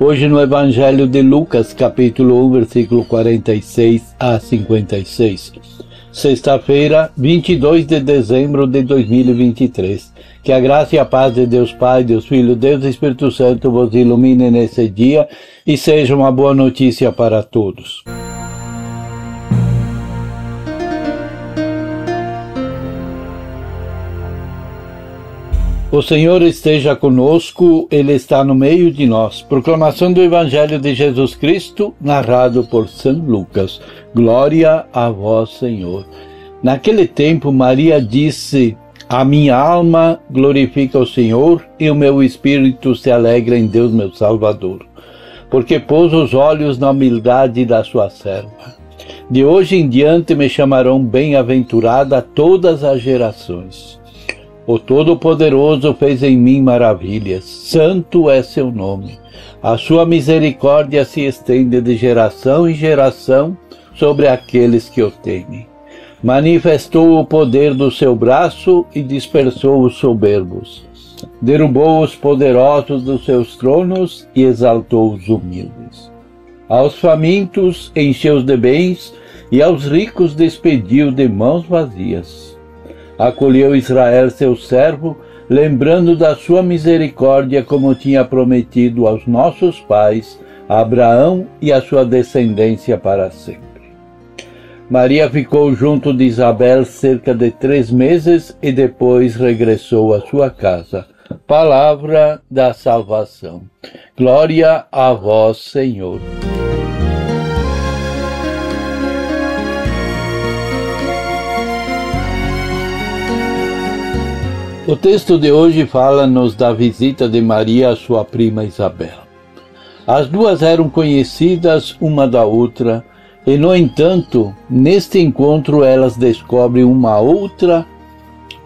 hoje no Evangelho de Lucas, capítulo 1, versículo 46 a 56. Sexta-feira, 22 de dezembro de 2023. Que a graça e a paz de Deus Pai, Deus Filho, Deus Espírito Santo vos ilumine nesse dia e seja uma boa notícia para todos. O Senhor esteja conosco, Ele está no meio de nós. Proclamação do Evangelho de Jesus Cristo, narrado por São Lucas. Glória a vós, Senhor. Naquele tempo, Maria disse: A minha alma glorifica o Senhor e o meu espírito se alegra em Deus, meu Salvador, porque pôs os olhos na humildade da sua serva. De hoje em diante me chamarão bem-aventurada todas as gerações o Todo-Poderoso fez em mim maravilhas, santo é seu nome. A sua misericórdia se estende de geração em geração sobre aqueles que o temem. Manifestou o poder do seu braço e dispersou os soberbos. Derrubou os poderosos dos seus tronos e exaltou os humildes. Aos famintos encheu de bens e aos ricos despediu de mãos vazias acolheu Israel seu servo, lembrando da sua misericórdia, como tinha prometido aos nossos pais, Abraão e a sua descendência para sempre. Maria ficou junto de Isabel cerca de três meses e depois regressou à sua casa. Palavra da salvação. Glória a vós, Senhor. O texto de hoje fala-nos da visita de Maria à sua prima Isabel. As duas eram conhecidas uma da outra, e no entanto, neste encontro elas descobrem uma outra,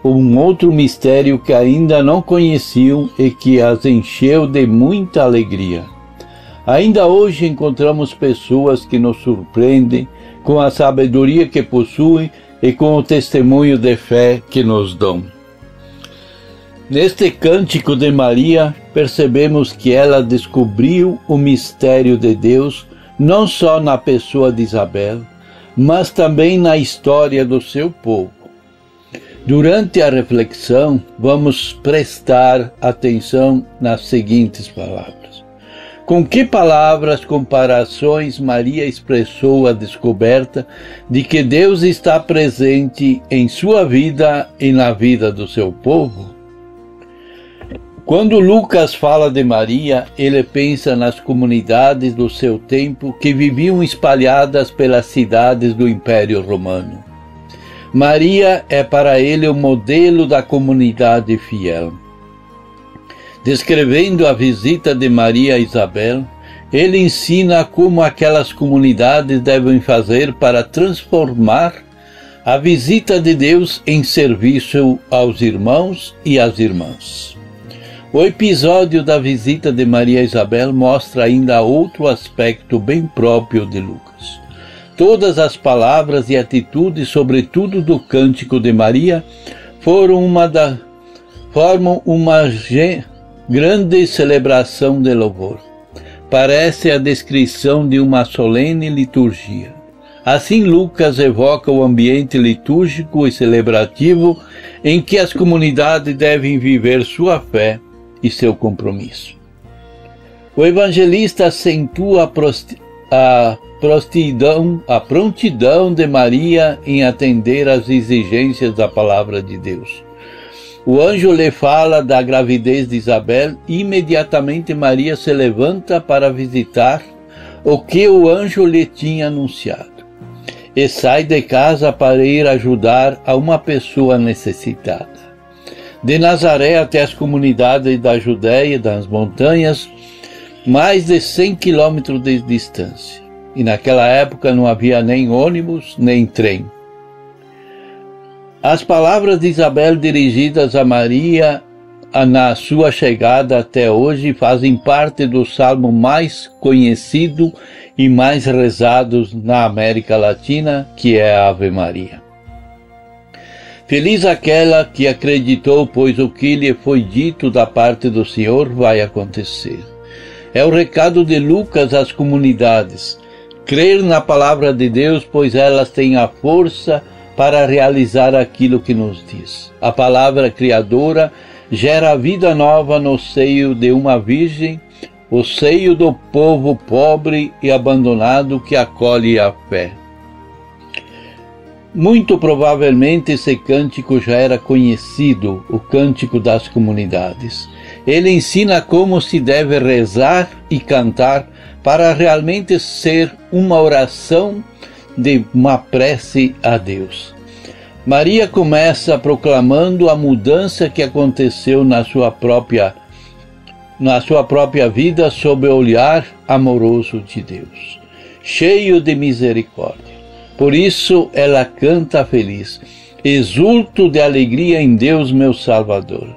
um outro mistério que ainda não conheciam e que as encheu de muita alegria. Ainda hoje encontramos pessoas que nos surpreendem com a sabedoria que possuem e com o testemunho de fé que nos dão. Neste cântico de Maria, percebemos que ela descobriu o mistério de Deus não só na pessoa de Isabel, mas também na história do seu povo. Durante a reflexão, vamos prestar atenção nas seguintes palavras. Com que palavras, comparações Maria expressou a descoberta de que Deus está presente em sua vida e na vida do seu povo? Quando Lucas fala de Maria, ele pensa nas comunidades do seu tempo que viviam espalhadas pelas cidades do Império Romano. Maria é para ele o modelo da comunidade fiel. Descrevendo a visita de Maria a Isabel, ele ensina como aquelas comunidades devem fazer para transformar a visita de Deus em serviço aos irmãos e às irmãs. O episódio da visita de Maria Isabel mostra ainda outro aspecto bem próprio de Lucas. Todas as palavras e atitudes, sobretudo do cântico de Maria, foram uma da, formam uma grande celebração de louvor. Parece a descrição de uma solene liturgia. Assim, Lucas evoca o ambiente litúrgico e celebrativo em que as comunidades devem viver sua fé e seu compromisso. O evangelista acentua a, a prontidão de Maria em atender às exigências da palavra de Deus. O anjo lhe fala da gravidez de Isabel e imediatamente Maria se levanta para visitar o que o anjo lhe tinha anunciado e sai de casa para ir ajudar a uma pessoa necessitada. De Nazaré até as comunidades da Judéia, das montanhas, mais de 100 quilômetros de distância. e naquela época não havia nem ônibus nem trem. As palavras de Isabel dirigidas a Maria na sua chegada até hoje fazem parte do salmo mais conhecido e mais rezado na América Latina, que é a Ave Maria. Feliz aquela que acreditou, pois o que lhe foi dito da parte do Senhor vai acontecer. É o recado de Lucas às comunidades. Crer na palavra de Deus, pois elas têm a força para realizar aquilo que nos diz. A palavra criadora gera vida nova no seio de uma virgem, o seio do povo pobre e abandonado que acolhe a fé. Muito provavelmente esse cântico já era conhecido, o cântico das comunidades. Ele ensina como se deve rezar e cantar para realmente ser uma oração de uma prece a Deus. Maria começa proclamando a mudança que aconteceu na sua própria na sua própria vida sob o olhar amoroso de Deus, cheio de misericórdia. Por isso ela canta feliz: Exulto de alegria em Deus, meu Salvador.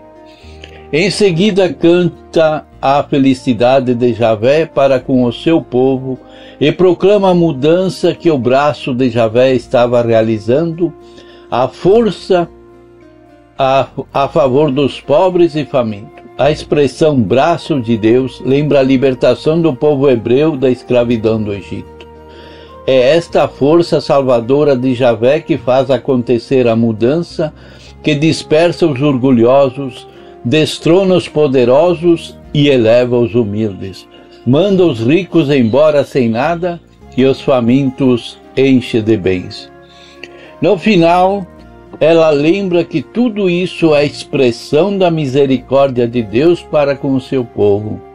Em seguida canta a felicidade de Javé para com o seu povo e proclama a mudança que o braço de Javé estava realizando, a força a, a favor dos pobres e famintos. A expressão braço de Deus lembra a libertação do povo hebreu da escravidão do Egito. É esta força salvadora de Javé que faz acontecer a mudança, que dispersa os orgulhosos, destrona os poderosos e eleva os humildes. Manda os ricos embora sem nada e os famintos enche de bens. No final, ela lembra que tudo isso é expressão da misericórdia de Deus para com o seu povo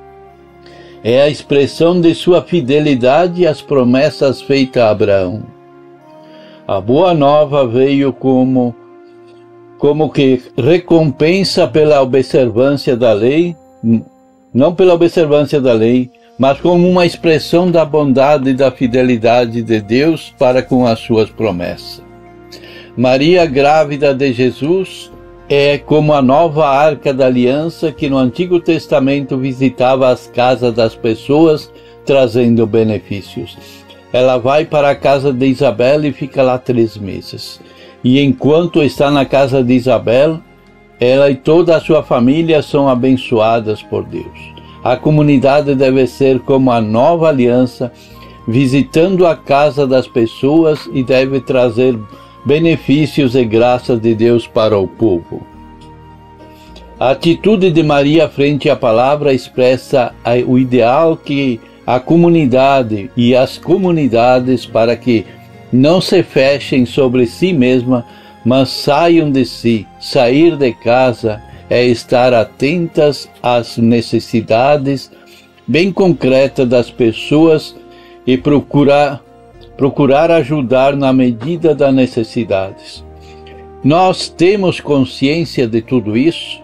é a expressão de sua fidelidade às promessas feitas a Abraão. A boa nova veio como como que recompensa pela observância da lei, não pela observância da lei, mas como uma expressão da bondade e da fidelidade de Deus para com as suas promessas. Maria, grávida de Jesus, é como a nova arca da aliança que no Antigo Testamento visitava as casas das pessoas trazendo benefícios. Ela vai para a casa de Isabel e fica lá três meses. E enquanto está na casa de Isabel, ela e toda a sua família são abençoadas por Deus. A comunidade deve ser como a nova aliança, visitando a casa das pessoas e deve trazer benefícios e graças de Deus para o povo. A atitude de Maria frente à palavra expressa o ideal que a comunidade e as comunidades para que não se fechem sobre si mesma, mas saiam de si. Sair de casa é estar atentas às necessidades bem concretas das pessoas e procurar procurar ajudar na medida das necessidades. Nós temos consciência de tudo isso?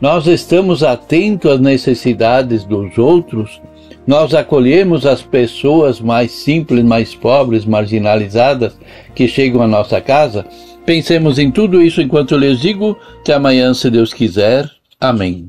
Nós estamos atentos às necessidades dos outros? Nós acolhemos as pessoas mais simples, mais pobres, marginalizadas que chegam à nossa casa? Pensemos em tudo isso enquanto eu lhes digo. Até amanhã, se Deus quiser. Amém.